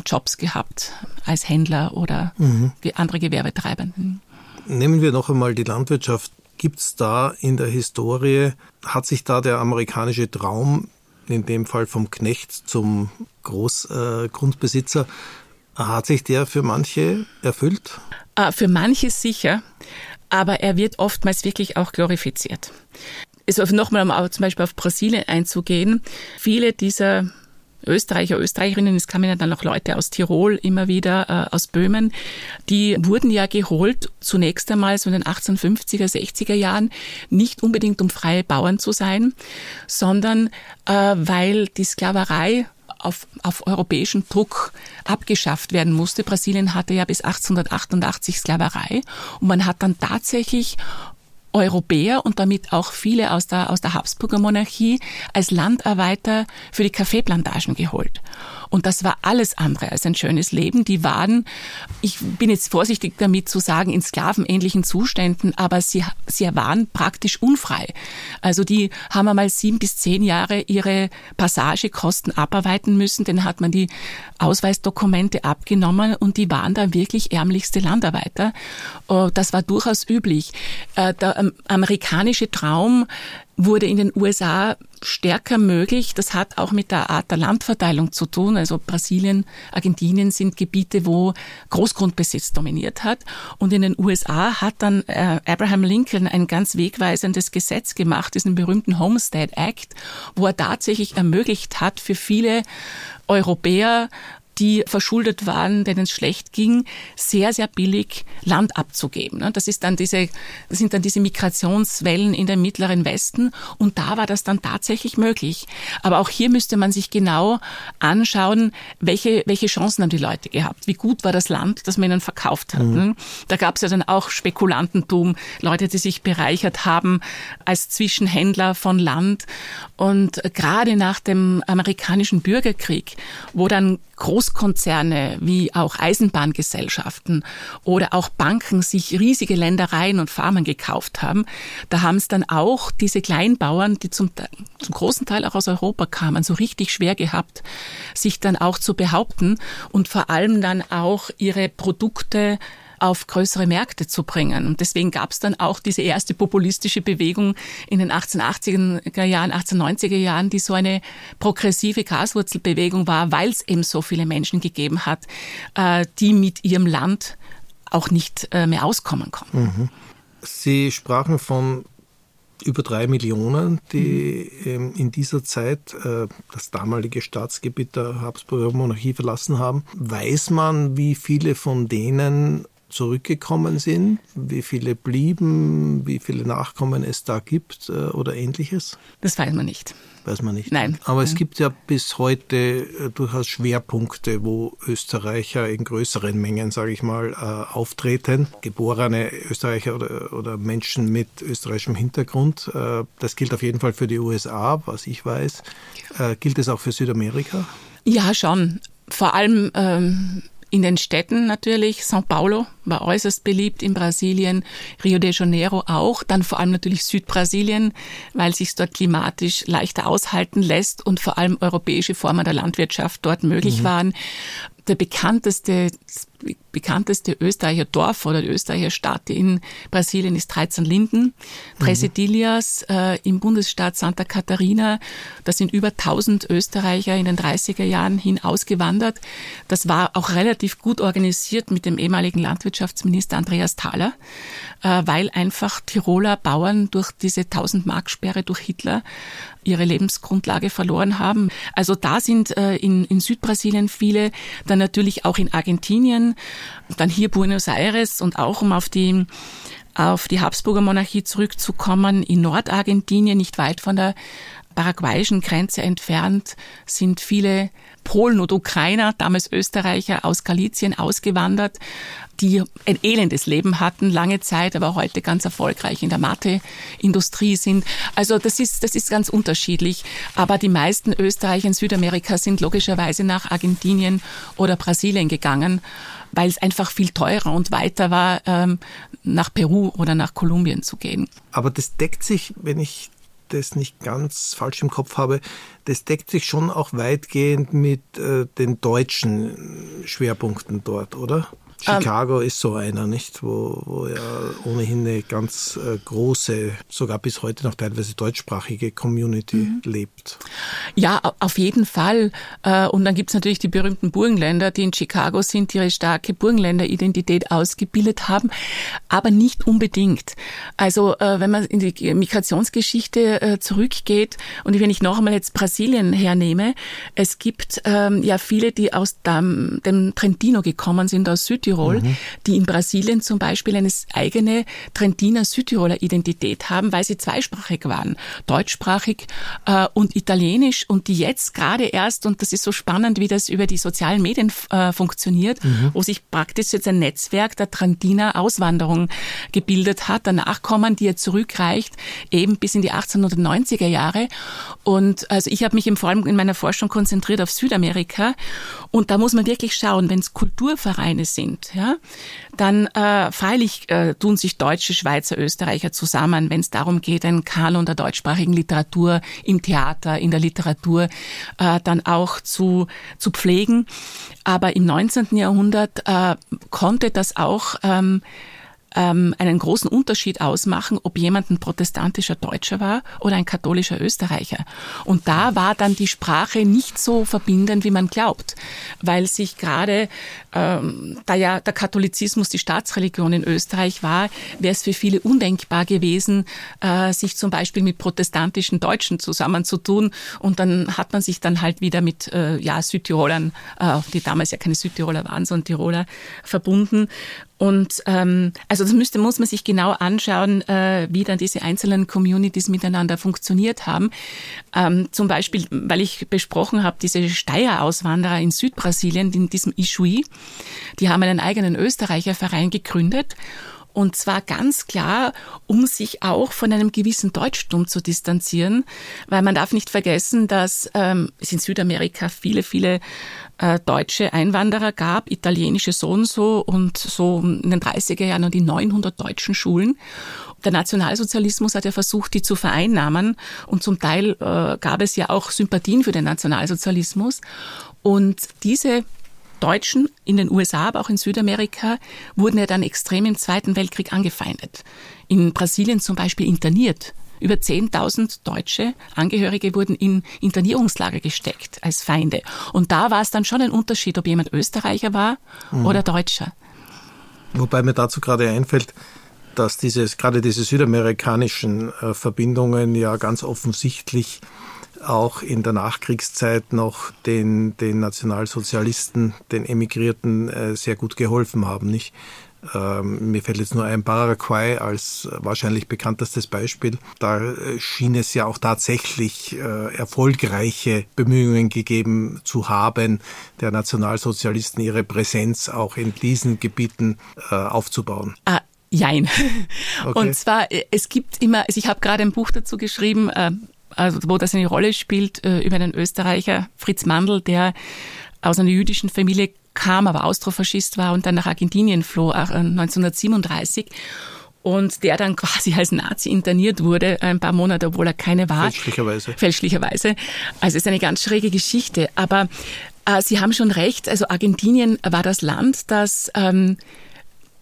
Jobs gehabt als Händler oder mhm. andere Gewerbetreibenden. Nehmen wir noch einmal die Landwirtschaft. Gibt es da in der Historie, hat sich da der amerikanische Traum, in dem Fall vom Knecht zum Großgrundbesitzer, äh, hat sich der für manche erfüllt? Äh, für manche sicher, aber er wird oftmals wirklich auch glorifiziert. Also nochmal, um zum Beispiel auf Brasilien einzugehen, viele dieser Österreicher, Österreicherinnen, es kamen ja dann auch Leute aus Tirol immer wieder, äh, aus Böhmen, die wurden ja geholt, zunächst einmal so in den 1850er, 60er Jahren, nicht unbedingt um freie Bauern zu sein, sondern äh, weil die Sklaverei auf, auf europäischen Druck abgeschafft werden musste. Brasilien hatte ja bis 1888 Sklaverei und man hat dann tatsächlich Europäer und damit auch viele aus der, aus der Habsburger Monarchie als Landarbeiter für die Kaffeeplantagen geholt. Und das war alles andere als ein schönes Leben. Die waren, ich bin jetzt vorsichtig damit zu sagen, in sklavenähnlichen Zuständen, aber sie, sie waren praktisch unfrei. Also die haben einmal sieben bis zehn Jahre ihre Passagekosten abarbeiten müssen. Dann hat man die Ausweisdokumente abgenommen und die waren da wirklich ärmlichste Landarbeiter. Oh, das war durchaus üblich. Äh, ähm, amerikanische Traum wurde in den USA stärker möglich. Das hat auch mit der Art der Landverteilung zu tun. Also Brasilien, Argentinien sind Gebiete, wo Großgrundbesitz dominiert hat. Und in den USA hat dann äh, Abraham Lincoln ein ganz wegweisendes Gesetz gemacht, diesen berühmten Homestead Act, wo er tatsächlich ermöglicht hat, für viele Europäer die verschuldet waren, denen es schlecht ging, sehr, sehr billig Land abzugeben. Ne? Das ist dann diese, das sind dann diese Migrationswellen in den mittleren Westen und da war das dann tatsächlich möglich. Aber auch hier müsste man sich genau anschauen, welche, welche Chancen haben die Leute gehabt? Wie gut war das Land, das man ihnen verkauft hat? Mhm. Ne? Da gab es ja dann auch Spekulantentum, Leute, die sich bereichert haben als Zwischenhändler von Land. Und gerade nach dem amerikanischen Bürgerkrieg, wo dann Großkonzerne wie auch Eisenbahngesellschaften oder auch Banken sich riesige Ländereien und Farmen gekauft haben, da haben es dann auch diese Kleinbauern, die zum, zum großen Teil auch aus Europa kamen, so richtig schwer gehabt, sich dann auch zu behaupten und vor allem dann auch ihre Produkte auf größere Märkte zu bringen. Und deswegen gab es dann auch diese erste populistische Bewegung in den 1880er Jahren, 1890er Jahren, die so eine progressive Graswurzelbewegung war, weil es eben so viele Menschen gegeben hat, äh, die mit ihrem Land auch nicht äh, mehr auskommen konnten. Mhm. Sie sprachen von über drei Millionen, die mhm. in dieser Zeit äh, das damalige Staatsgebiet der Habsburger Monarchie verlassen haben. Weiß man, wie viele von denen zurückgekommen sind, wie viele blieben, wie viele Nachkommen es da gibt äh, oder ähnliches? Das weiß man nicht. Weiß man nicht. Nein. Aber es gibt ja bis heute äh, durchaus Schwerpunkte, wo Österreicher in größeren Mengen, sage ich mal, äh, auftreten. Geborene Österreicher oder, oder Menschen mit österreichischem Hintergrund. Das gilt auf jeden Fall für die USA, was ich weiß. Gilt es auch für Südamerika? Ja, schon. Vor allem ähm, in den Städten natürlich, São Paulo war äußerst beliebt in Brasilien, Rio de Janeiro auch, dann vor allem natürlich Südbrasilien, weil sich dort klimatisch leichter aushalten lässt und vor allem europäische Formen der Landwirtschaft dort möglich mhm. waren. Der bekannteste bekannteste Österreicher Dorf oder Österreicher Stadt in Brasilien ist 13 Linden. Trece Dillas äh, im Bundesstaat Santa Catarina. Da sind über 1000 Österreicher in den 30er Jahren hin ausgewandert. Das war auch relativ gut organisiert mit dem ehemaligen Landwirtschaftsminister Andreas Thaler, äh, weil einfach Tiroler Bauern durch diese 1000 Mark Sperre durch Hitler ihre Lebensgrundlage verloren haben. Also da sind äh, in, in Südbrasilien viele, dann natürlich auch in Argentinien, dann hier Buenos Aires und auch um auf die auf die Habsburger Monarchie zurückzukommen, in Nordargentinien, nicht weit von der paraguayischen Grenze entfernt, sind viele Polen und Ukrainer, damals Österreicher, aus Galizien ausgewandert, die ein elendes Leben hatten, lange Zeit, aber heute ganz erfolgreich in der Mathe-Industrie sind. Also das ist, das ist ganz unterschiedlich. Aber die meisten Österreicher in Südamerika sind logischerweise nach Argentinien oder Brasilien gegangen, weil es einfach viel teurer und weiter war, ähm, nach Peru oder nach Kolumbien zu gehen. Aber das deckt sich, wenn ich das nicht ganz falsch im Kopf habe, das deckt sich schon auch weitgehend mit äh, den deutschen Schwerpunkten dort, oder? Ähm, Chicago ähm, ist so einer, nicht? Wo, wo ja ohnehin eine ganz äh, große, sogar bis heute noch teilweise deutschsprachige Community mhm. lebt. Ja, auf jeden Fall. Äh, und dann gibt's natürlich die berühmten Burgenländer, die in Chicago sind, die ihre starke Burgenländer-Identität ausgebildet haben, aber nicht unbedingt. Also äh, wenn man in die Migrationsgeschichte äh, zurückgeht und wenn ich noch einmal jetzt Brasilien hernehme, es gibt ähm, ja viele, die aus dem, dem Trentino gekommen sind, aus Südtirol Südtirol, mhm. die in Brasilien zum Beispiel eine eigene Trentiner Südtiroler Identität haben, weil sie zweisprachig waren, deutschsprachig äh, und italienisch und die jetzt gerade erst, und das ist so spannend, wie das über die sozialen Medien äh, funktioniert, mhm. wo sich praktisch jetzt ein Netzwerk der Trentiner Auswanderung gebildet hat, der Nachkommen, die er zurückreicht, eben bis in die 1890er Jahre. Und also ich habe mich im vor allem in meiner Forschung konzentriert auf Südamerika und da muss man wirklich schauen, wenn es Kulturvereine sind, sind, ja, dann äh, freilich äh, tun sich Deutsche, Schweizer, Österreicher zusammen, wenn es darum geht, einen Kanon der deutschsprachigen Literatur im Theater, in der Literatur äh, dann auch zu, zu pflegen. Aber im 19. Jahrhundert äh, konnte das auch ähm, ähm, einen großen Unterschied ausmachen, ob jemand ein protestantischer Deutscher war oder ein katholischer Österreicher. Und da war dann die Sprache nicht so verbindend, wie man glaubt, weil sich gerade, ähm, da ja der Katholizismus die Staatsreligion in Österreich war, wäre es für viele undenkbar gewesen, äh, sich zum Beispiel mit protestantischen Deutschen zusammenzutun. Und dann hat man sich dann halt wieder mit äh, ja, Südtirolern, äh, die damals ja keine Südtiroler waren, sondern Tiroler, verbunden. Und ähm, also das müsste, muss man sich genau anschauen, äh, wie dann diese einzelnen Communities miteinander funktioniert haben. Ähm, zum Beispiel, weil ich besprochen habe, diese Steier-Auswanderer in Südbrasilien, in diesem Ishui, die haben einen eigenen Österreicherverein gegründet und zwar ganz klar, um sich auch von einem gewissen Deutschtum zu distanzieren, weil man darf nicht vergessen, dass ähm, es in Südamerika viele, viele äh, deutsche Einwanderer gab, italienische so und so und so in den 30er Jahren und die 900 deutschen Schulen. Der Nationalsozialismus hat ja versucht, die zu vereinnahmen und zum Teil äh, gab es ja auch Sympathien für den Nationalsozialismus. Und diese Deutschen in den USA, aber auch in Südamerika wurden ja dann extrem im Zweiten Weltkrieg angefeindet. In Brasilien zum Beispiel interniert. Über 10.000 deutsche Angehörige wurden in Internierungslager gesteckt als Feinde. Und da war es dann schon ein Unterschied, ob jemand Österreicher war mhm. oder Deutscher. Wobei mir dazu gerade einfällt, dass dieses, gerade diese südamerikanischen äh, Verbindungen ja ganz offensichtlich auch in der Nachkriegszeit noch den, den Nationalsozialisten, den Emigrierten äh, sehr gut geholfen haben. Nicht? Ähm, mir fällt jetzt nur ein Paraguay als wahrscheinlich bekanntestes Beispiel. Da äh, schien es ja auch tatsächlich äh, erfolgreiche Bemühungen gegeben zu haben, der Nationalsozialisten ihre Präsenz auch in diesen Gebieten äh, aufzubauen. Ah. Jein. (laughs) Okay. Und zwar, äh, es gibt immer, also ich habe gerade ein Buch dazu geschrieben, äh, also wo das eine Rolle spielt, äh, über einen Österreicher, Fritz Mandl, der aus einer jüdischen Familie kam, aber Austrofaschist war und dann nach Argentinien floh, 1937 äh, und der dann (laughs) quasi als Nazi interniert wurde, ein paar Monate, obwohl er keine war. Fälschlicherweise. Fälschlicherweise. Also es ist eine ganz schräge Geschichte. Aber Äh, Sie haben schon recht. Also Argentinien war das Land, das ähm,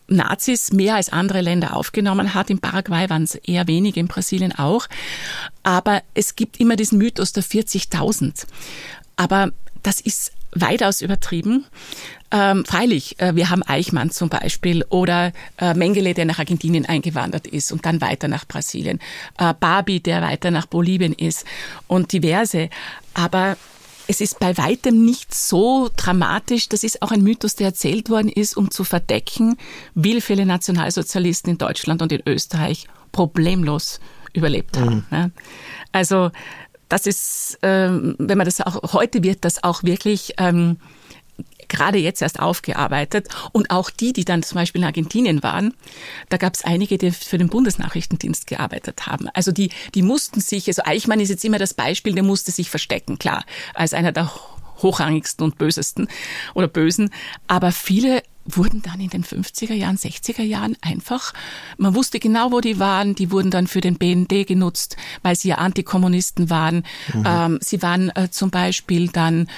Nazis mehr als andere Länder aufgenommen hat. In Paraguay waren es eher wenige, in Brasilien auch. Aber es gibt immer diesen Mythos der 40.000. Aber das ist weitaus übertrieben. Ähm, freilich, äh, wir haben Eichmann zum Beispiel oder äh, Mengele, der nach Argentinien eingewandert ist und dann weiter nach Brasilien. Äh, Barbie, der weiter nach Bolivien ist und diverse. Aber es ist bei weitem nicht so dramatisch. Das ist auch ein Mythos, der erzählt worden ist, um zu verdecken, wie viele Nationalsozialisten in Deutschland und in Österreich problemlos überlebt haben. Mhm. Also das ist, ähm, wenn man das auch, heute wird das auch wirklich ähm, gerade jetzt erst aufgearbeitet. Und auch die, die dann zum Beispiel in Argentinien waren, da gab es einige, die für den Bundesnachrichtendienst gearbeitet haben. Also die, die mussten sich, also Eichmann ist jetzt immer das Beispiel, der musste sich verstecken, klar, als einer der hochrangigsten und bösesten oder bösen. Aber viele wurden dann in den 50er Jahren, 60er Jahren einfach, man wusste genau, wo die waren, die wurden dann für den BND genutzt, weil sie ja Antikommunisten waren. Mhm. Ähm, sie waren äh, zum Beispiel dann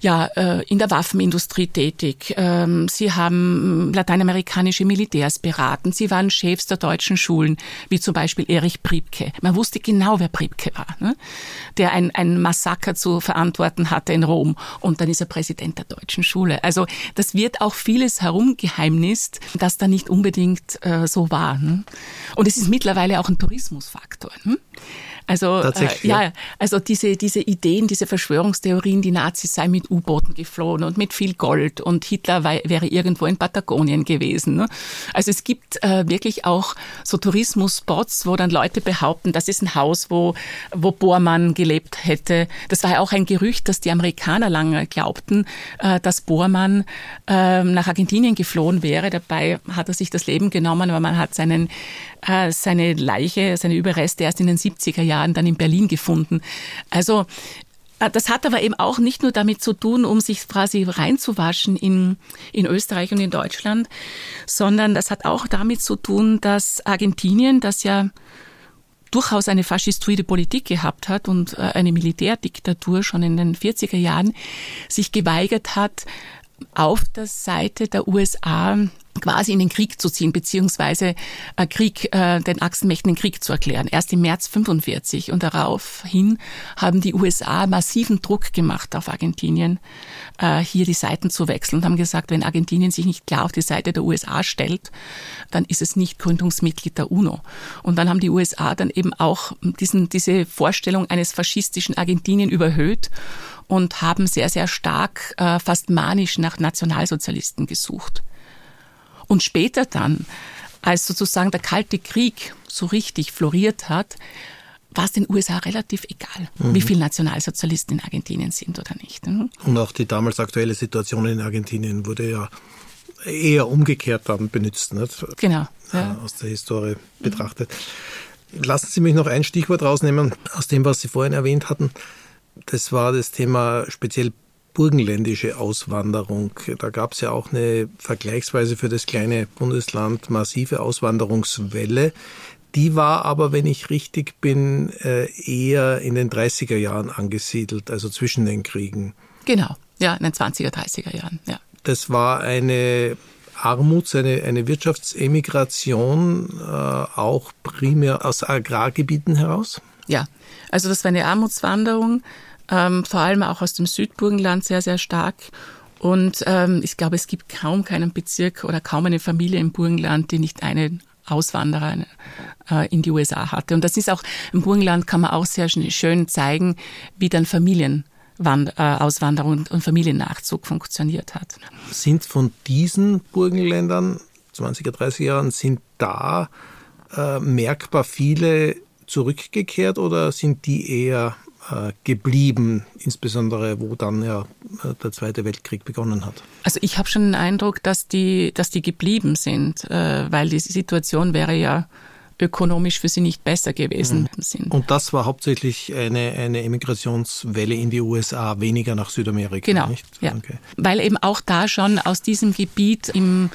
ja, äh, in der Waffenindustrie tätig. Ähm, sie haben lateinamerikanische Militärs beraten. Sie waren Chefs der deutschen Schulen, wie zum Beispiel Erich Priebke. Man wusste genau, wer Priebke war, ne? der ein, ein Massaker zu verantworten hatte in Rom. Und dann ist er Präsident der deutschen Schule. Also das wird auch vieles herumgeheimnist, das da nicht unbedingt äh, so war. Ne? Und es ist mittlerweile auch ein Tourismusfaktor. Ne? Also äh, ja, also diese diese Ideen, diese Verschwörungstheorien, die Nazis seien mit U-Booten geflohen und mit viel Gold und Hitler wei- wäre irgendwo in Patagonien gewesen. Ne? Also es gibt äh, wirklich auch so Tourismusspots, wo dann Leute behaupten, das ist ein Haus, wo wo Bormann gelebt hätte. Das war ja auch ein Gerücht, dass die Amerikaner lange glaubten, äh, dass Bormann äh, nach Argentinien geflohen wäre. Dabei hat er sich das Leben genommen, aber man hat seinen äh, seine Leiche, seine Überreste erst in den 70er Jahren dann in Berlin gefunden. Also äh, das hat aber eben auch nicht nur damit zu tun, um sich quasi reinzuwaschen in, in Österreich und in Deutschland, sondern das hat auch damit zu tun, dass Argentinien, das ja durchaus eine faschistoide Politik gehabt hat und äh, eine Militärdiktatur schon in den 40er Jahren, sich geweigert hat, auf der Seite der USA quasi in den Krieg zu ziehen, beziehungsweise äh, Krieg, äh, den Achsenmächten den Krieg zu erklären. Erst im März 45 und daraufhin haben die USA massiven Druck gemacht auf Argentinien, äh, hier die Seiten zu wechseln und haben gesagt, wenn Argentinien sich nicht klar auf die Seite der USA stellt, dann ist es nicht Gründungsmitglied der UNO. Und dann haben die USA dann eben auch diesen, diese Vorstellung eines faschistischen Argentinien überhöht und haben sehr, sehr stark, äh, fast manisch nach Nationalsozialisten gesucht. Und später dann, als sozusagen der Kalte Krieg so richtig floriert hat, war es den USA relativ egal, mhm. wie viele Nationalsozialisten in Argentinien sind oder nicht. Mhm. Und auch die damals aktuelle Situation in Argentinien wurde ja eher umgekehrt dann benutzt, nicht? Genau. Ja. Aus der Historie betrachtet. Lassen Sie mich noch ein Stichwort rausnehmen aus dem, was Sie vorhin erwähnt hatten. Das war das Thema speziell burgenländische Auswanderung. Da gab es ja auch eine vergleichsweise für das kleine Bundesland massive Auswanderungswelle. Die war aber, wenn ich richtig bin, äh, eher in den 30er Jahren angesiedelt, also zwischen den Kriegen. Genau, ja, in den 20er, 30er Jahren, ja. Das war eine Armuts-, eine, eine Wirtschaftsemigration, äh, auch primär aus Agrargebieten heraus? Ja, also das war eine Armutswanderung ähm, vor allem auch aus dem Südburgenland sehr, sehr stark. Und ähm, ich glaube, es gibt kaum keinen Bezirk oder kaum eine Familie im Burgenland, die nicht einen Auswanderer äh, in die USA hatte. Und das ist auch im Burgenland kann man auch sehr schön zeigen, wie dann Familienauswanderung äh, und Familiennachzug funktioniert hat. Sind von diesen Burgenländern 20er, 30er Jahren, sind da äh, merkbar viele zurückgekehrt oder sind die eher geblieben, insbesondere wo dann ja äh, der Zweite Weltkrieg begonnen hat. Also ich habe schon den Eindruck, dass die, dass die geblieben sind, äh, weil die Situation wäre ja ökonomisch für sie nicht besser gewesen mhm. sind. Und das war hauptsächlich eine, eine Emigrationswelle in die USA, weniger nach Südamerika. Genau, nicht? ja. Okay. Weil eben auch da schon aus diesem Gebiet im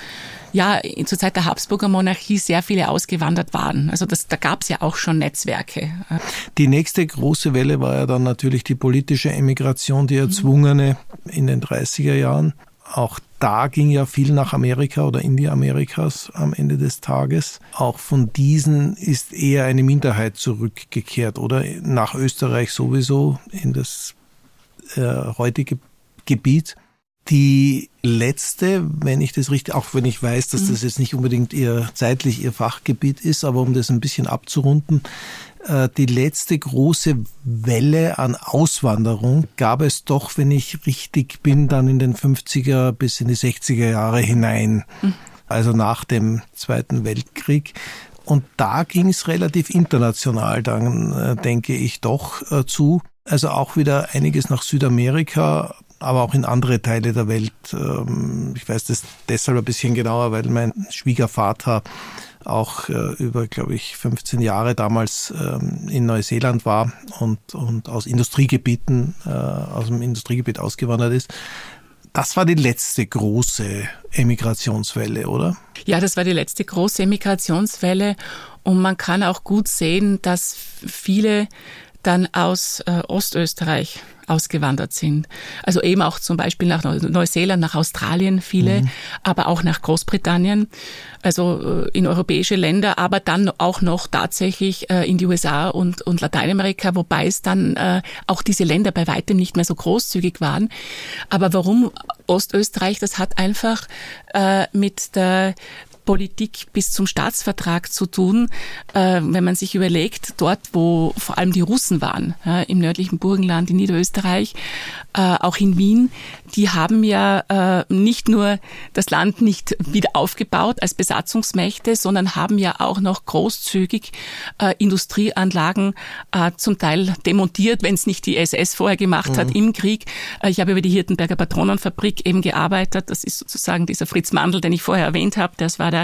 ja zur Zeit der Habsburger Monarchie sehr viele ausgewandert waren. Also das, da gab es ja auch schon Netzwerke. Die nächste große Welle war ja dann natürlich die politische Emigration, die erzwungene in den 30er Jahren. Auch da ging ja viel nach Amerika oder in die Amerikas am Ende des Tages. Auch von diesen ist eher eine Minderheit zurückgekehrt oder nach Österreich sowieso in das äh, heutige Gebiet. Die letzte, wenn ich das richtig, auch wenn ich weiß, dass das mhm. jetzt nicht unbedingt ihr zeitlich ihr Fachgebiet ist, aber um das ein bisschen abzurunden, äh, die letzte große Welle an Auswanderung gab es doch, wenn ich richtig bin, dann in den 50er bis in die 60er Jahre hinein. Mhm. Also nach dem Zweiten Weltkrieg. Und da ging es relativ international dann, äh, denke ich, doch äh, zu. Also auch wieder einiges nach Südamerika, aber auch in andere Teile der Welt. Ähm, ich weiß das deshalb ein bisschen genauer, weil mein Schwiegervater auch äh, über, glaube ich, 15 Jahre damals ähm, in Neuseeland war und, und aus Industriegebieten, äh, aus dem Industriegebiet ausgewandert ist. Das war die letzte große Emigrationswelle, oder? Ja, das war die letzte große Emigrationswelle. Und man kann auch gut sehen, dass viele dann aus äh, Ostösterreich ausgewandert sind. Also eben auch zum Beispiel nach Neuseeland, nach Australien viele, mhm. aber auch nach Großbritannien, also äh, in europäische Länder, aber dann auch noch tatsächlich äh, in die USA und, und Lateinamerika, wobei es dann äh, auch diese Länder bei weitem nicht mehr so großzügig waren. Aber warum Ostösterreich? Das hat einfach mit der Politik bis zum Staatsvertrag zu tun, äh, wenn man sich überlegt, dort, wo vor allem die Russen waren, ja, im nördlichen Burgenland, in Niederösterreich, äh, auch in Wien, die haben ja äh, nicht nur das Land nicht wieder aufgebaut als Besatzungsmächte, sondern haben ja auch noch großzügig äh, Industrieanlagen äh, zum Teil demontiert, wenn es nicht die SS vorher gemacht mhm. hat im Krieg. Äh, ich habe über die Hirtenberger Patronenfabrik eben gearbeitet. Das ist sozusagen dieser Fritz Mandl, den ich vorher erwähnt habe. Das war der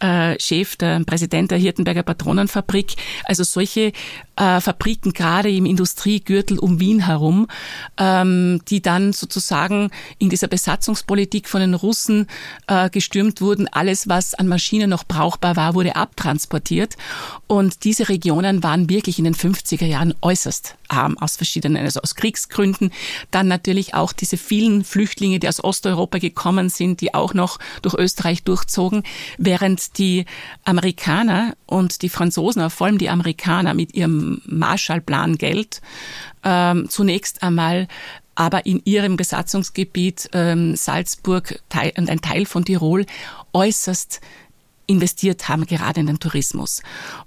äh, Chef, der Präsident der Hirtenberger Patronenfabrik. Also solche äh, Fabriken gerade im Industriegürtel um Wien herum, ähm, die dann sozusagen in dieser Besatzungspolitik von den Russen äh, gestürmt wurden. Alles, was an Maschinen noch brauchbar war, wurde abtransportiert. Und diese Regionen waren wirklich in den 50er Jahren äußerst arm aus verschiedenen, also aus Kriegsgründen. Dann natürlich auch diese vielen Flüchtlinge, die aus Osteuropa gekommen sind, die auch noch durch Österreich durchzogen, während die Amerikaner und die Franzosen, vor allem die Amerikaner mit ihrem Marshallplan Geld, ähm, zunächst einmal aber in ihrem Besatzungsgebiet ähm, Salzburg und ein Teil von Tirol äußerst investiert haben, gerade in den Tourismus.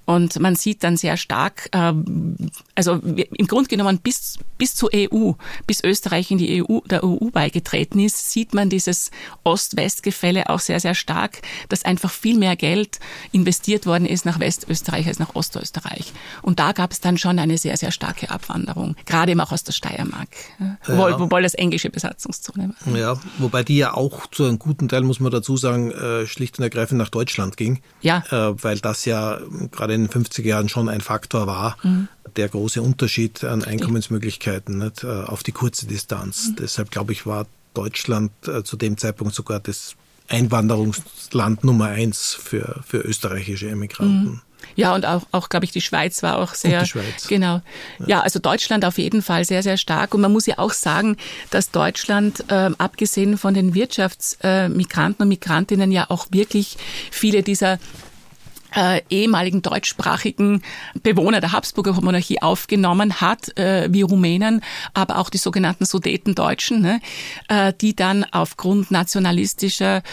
Und man sieht dann sehr stark, äh, also im Grunde genommen bis, bis zur EU, bis Österreich in die EU, der EU beigetreten ist, sieht man dieses Ost-West-Gefälle auch sehr, sehr stark, dass einfach viel mehr Geld investiert worden ist nach Westösterreich als nach Ostösterreich. Und da gab es dann schon eine sehr, sehr starke Abwanderung, gerade eben auch aus der Steiermark, ja. Wobei, wobei das englische Besatzungszone war. Ja, wobei die ja auch zu einem guten Teil, muss man dazu sagen, äh, schlicht und ergreifend nach Deutschland ging. Ja. Äh, weil das ja gerade in den 50er Jahren schon ein Faktor war, mhm. der große Unterschied an Einkommensmöglichkeiten nicht, äh, auf die kurze Distanz. Mhm. Deshalb glaube ich, war Deutschland äh, zu dem Zeitpunkt sogar das Einwanderungsland Nummer eins für, für österreichische Emigranten. Ja, und auch, auch glaube ich, die Schweiz war auch sehr. Und die Schweiz. Genau. Ja. ja. also Deutschland auf jeden Fall sehr, sehr stark. Und man muss ja auch sagen, dass Deutschland, äh, abgesehen von den Wirtschaftsmigranten äh, und Migrantinnen, ja auch wirklich viele dieser äh, ehemaligen deutschsprachigen Bewohner der Habsburger Monarchie aufgenommen hat, äh, wie Rumänen, aber auch die sogenannten Sudetendeutschen, ne, äh, die dann aufgrund nationalistischer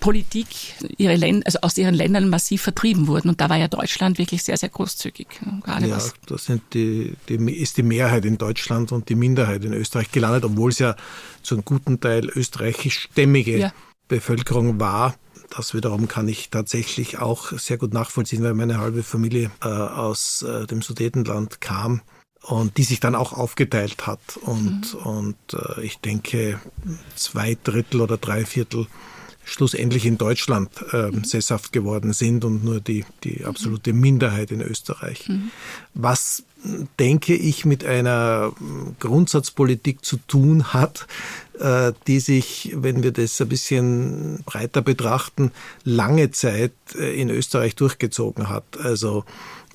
Politik ihre Länder, also aus ihren Ländern massiv vertrieben wurden. Und da war ja Deutschland wirklich sehr, sehr großzügig. Ne, gerade ja, was. das sind die, die, ist die Mehrheit in Deutschland und die Minderheit in Österreich gelandet, obwohl es ja zu einem guten Teil österreichischstämmige ja. Bevölkerung war das wiederum kann ich tatsächlich auch sehr gut nachvollziehen, weil meine halbe Familie äh, aus äh, dem Sudetenland kam und die sich dann auch aufgeteilt hat. Und, mhm. und äh, ich denke, zwei Drittel oder drei Viertel schlussendlich in Deutschland äh, sesshaft geworden sind und nur die, die absolute Minderheit in Österreich. Mhm. Was, denke ich, mit einer Grundsatzpolitik zu tun hat, die sich, wenn wir das ein bisschen breiter betrachten, lange Zeit äh, in Österreich durchgezogen hat. Also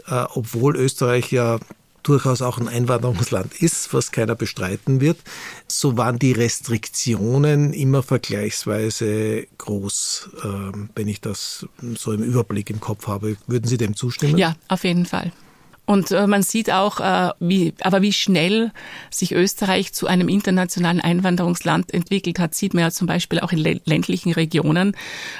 äh, obwohl Österreich ja durchaus auch ein Einwanderungsland ist, was keiner bestreiten wird, so waren die Restriktionen immer vergleichsweise groß, ähm, wenn ich das so im Überblick im Kopf habe. Würden Sie dem zustimmen? Ja, auf jeden Fall. Und äh, man sieht auch, äh, wie, aber wie schnell sich Österreich zu einem internationalen Einwanderungsland entwickelt hat, sieht man ja zum Beispiel auch in ländlichen Regionen,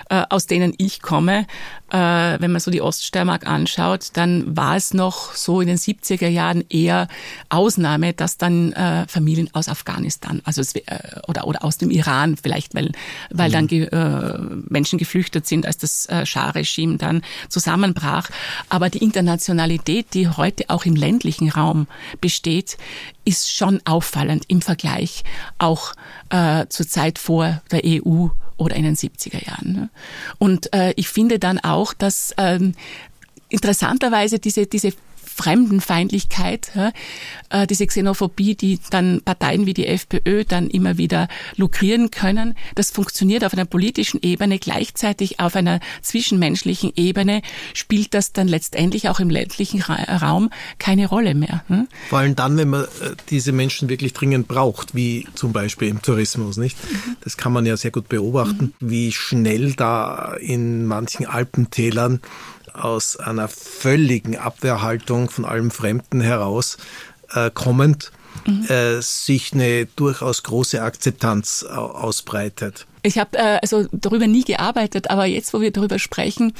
äh, aus denen ich komme. Äh, wenn man so die Oststeiermark anschaut, dann war es noch so in den 70er Jahren eher Ausnahme, dass dann äh, Familien aus Afghanistan, also es, äh, oder oder aus dem Iran vielleicht, weil weil mhm. dann ge, äh, Menschen geflüchtet sind, als das äh, Schah-Regime dann zusammenbrach. Aber die Internationalität, die heute auch im ländlichen Raum besteht, ist schon auffallend im Vergleich auch äh, zur Zeit vor der EU oder in den 70er Jahren. Ne? Und äh, ich finde dann auch, dass ähm, interessanterweise diese, diese Fremdenfeindlichkeit, ja, äh, diese Xenophobie, die dann Parteien wie die FPÖ dann immer wieder lukrieren können. Das funktioniert auf einer politischen Ebene, gleichzeitig auf einer zwischenmenschlichen Ebene spielt das dann letztendlich auch im ländlichen Raum keine Rolle mehr. Hm? Vor allem dann, wenn man äh, diese Menschen wirklich dringend braucht, wie zum Beispiel im Tourismus, nicht? Mhm. Das kann man ja sehr gut beobachten, mhm. wie schnell da in manchen Alpentälern aus einer völligen Abwehrhaltung von allem Fremden heraus äh, kommend mhm. äh, sich eine durchaus große Akzeptanz ausbreitet. Ich habe äh, also darüber nie gearbeitet, aber jetzt, wo wir darüber sprechen,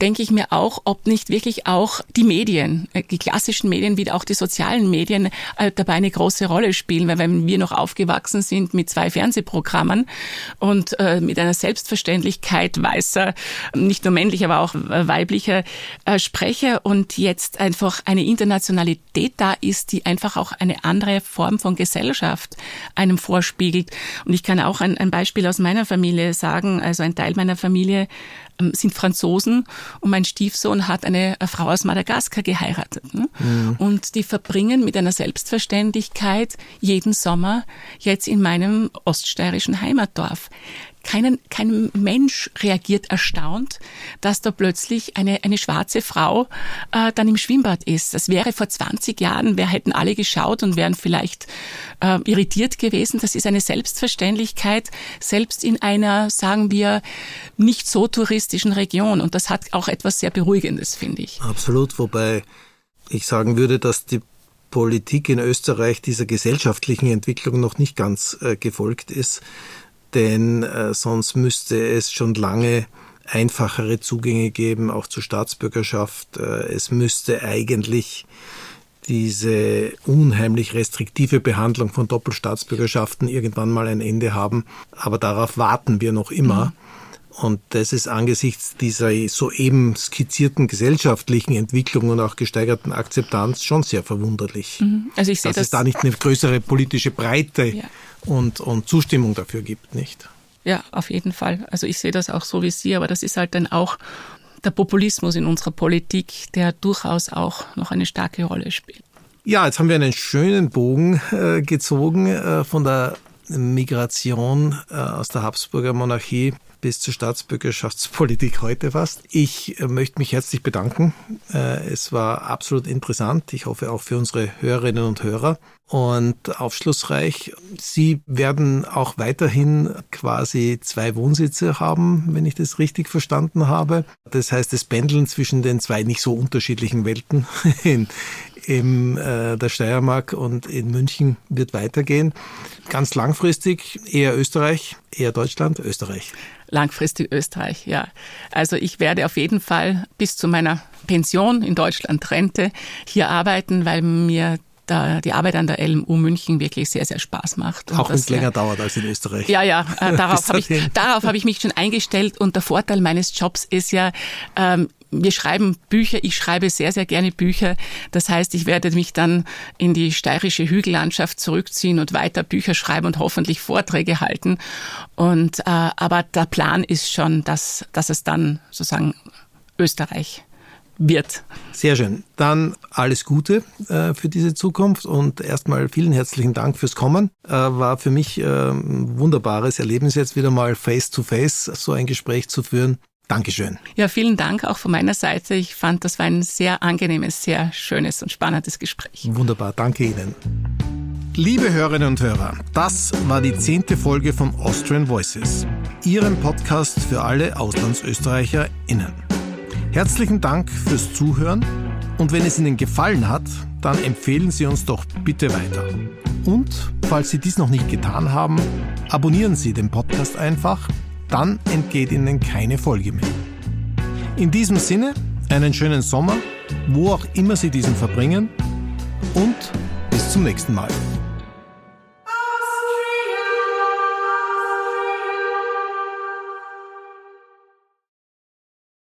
denke ich mir auch, ob nicht wirklich auch die Medien, äh, die klassischen Medien wie auch die sozialen Medien äh, dabei eine große Rolle spielen. Weil wenn wir noch aufgewachsen sind mit zwei Fernsehprogrammen und äh, mit einer Selbstverständlichkeit weißer, nicht nur männlicher, aber auch weiblicher äh, Sprecher und jetzt einfach eine Internationalität da ist, die einfach auch eine andere Form von Gesellschaft einem vorspiegelt. Und ich kann auch ein, ein Beispiel aus meiner Familie sagen, also ein Teil meiner Familie ähm, sind Franzosen und mein Stiefsohn hat eine Frau aus Madagaskar geheiratet. Ne? Mhm. Und die verbringen mit einer Selbstverständlichkeit jeden Sommer jetzt in meinem oststeirischen Heimatdorf keinen, kein Mensch reagiert erstaunt, dass da plötzlich eine, eine schwarze Frau äh, dann im Schwimmbad ist. Das wäre vor 20 Jahren, wir hätten alle geschaut und wären vielleicht äh, irritiert gewesen. Das ist eine Selbstverständlichkeit, selbst in einer, sagen wir, nicht so touristischen Region. Und das hat auch etwas sehr Beruhigendes, finde ich. Absolut, wobei ich sagen würde, dass die Politik in Österreich dieser gesellschaftlichen Entwicklung noch nicht ganz äh, gefolgt ist denn äh, sonst müsste es schon lange einfachere Zugänge geben, auch zur Staatsbürgerschaft. Äh, es müsste eigentlich diese unheimlich restriktive Behandlung von Doppelstaatsbürgerschaften irgendwann mal ein Ende haben. Aber darauf warten wir noch immer. Mhm. Und das ist angesichts dieser soeben skizzierten gesellschaftlichen Entwicklung und auch gesteigerten Akzeptanz schon sehr verwunderlich. Mhm. Also ich sehe dass das es da nicht eine größere politische Breite ja und, und Zustimmung dafür gibt, nicht? Ja, auf jeden Fall. Also ich sehe das auch so wie Sie, aber das ist halt dann auch der Populismus in unserer Politik, der durchaus auch noch eine starke Rolle spielt. Ja, jetzt haben wir einen schönen Bogen äh, gezogen äh, von der Migration äh, aus der Habsburger Monarchie bis zur Staatsbürgerschaftspolitik heute fast. Ich äh, möchte mich herzlich bedanken. Äh, es war absolut interessant. Ich hoffe auch für unsere Hörerinnen und Hörer und aufschlussreich. Sie werden auch weiterhin quasi zwei Wohnsitze haben, wenn ich das richtig verstanden habe. Das heißt, das Pendeln zwischen den zwei nicht so unterschiedlichen Welten (laughs) in, in äh, der Steiermark und in München wird weitergehen. Ganz langfristig eher Österreich, eher Deutschland, Österreich. Langfristig Österreich, ja. Also ich werde auf jeden Fall bis zu meiner Pension in Deutschland Rente hier arbeiten, weil mir da die Arbeit an der LMU München wirklich sehr, sehr Spaß macht. Auch wenn es länger dauert als in Österreich. Ja, ja, (laughs) äh, darauf habe ich, darauf hab ich mich schon eingestellt und der Vorteil meines Jobs ist ja, ähm, wir schreiben Bücher, ich schreibe sehr, sehr gerne Bücher. Das heißt, ich werde mich dann in die steirische Hügellandschaft zurückziehen und weiter Bücher schreiben und hoffentlich Vorträge halten. Und, äh, aber der Plan ist schon, dass, dass es dann sozusagen Österreich wird. Sehr schön. Dann alles Gute äh, für diese Zukunft und erstmal vielen herzlichen Dank fürs Kommen. Äh, war für mich äh, ein wunderbares Erlebnis, jetzt wieder mal face to face so ein Gespräch zu führen. Dankeschön. Ja, vielen Dank auch von meiner Seite. Ich fand, das war ein sehr angenehmes, sehr schönes und spannendes Gespräch. Wunderbar, danke Ihnen. Liebe Hörerinnen und Hörer, das war die zehnte Folge von Austrian Voices, Ihrem Podcast für alle AuslandsösterreicherInnen. Herzlichen Dank fürs Zuhören und wenn es Ihnen gefallen hat, dann empfehlen Sie uns doch bitte weiter. Und falls Sie dies noch nicht getan haben, abonnieren Sie den Podcast einfach, dann entgeht Ihnen keine Folge mehr. In diesem Sinne, einen schönen Sommer, wo auch immer Sie diesen verbringen und bis zum nächsten Mal.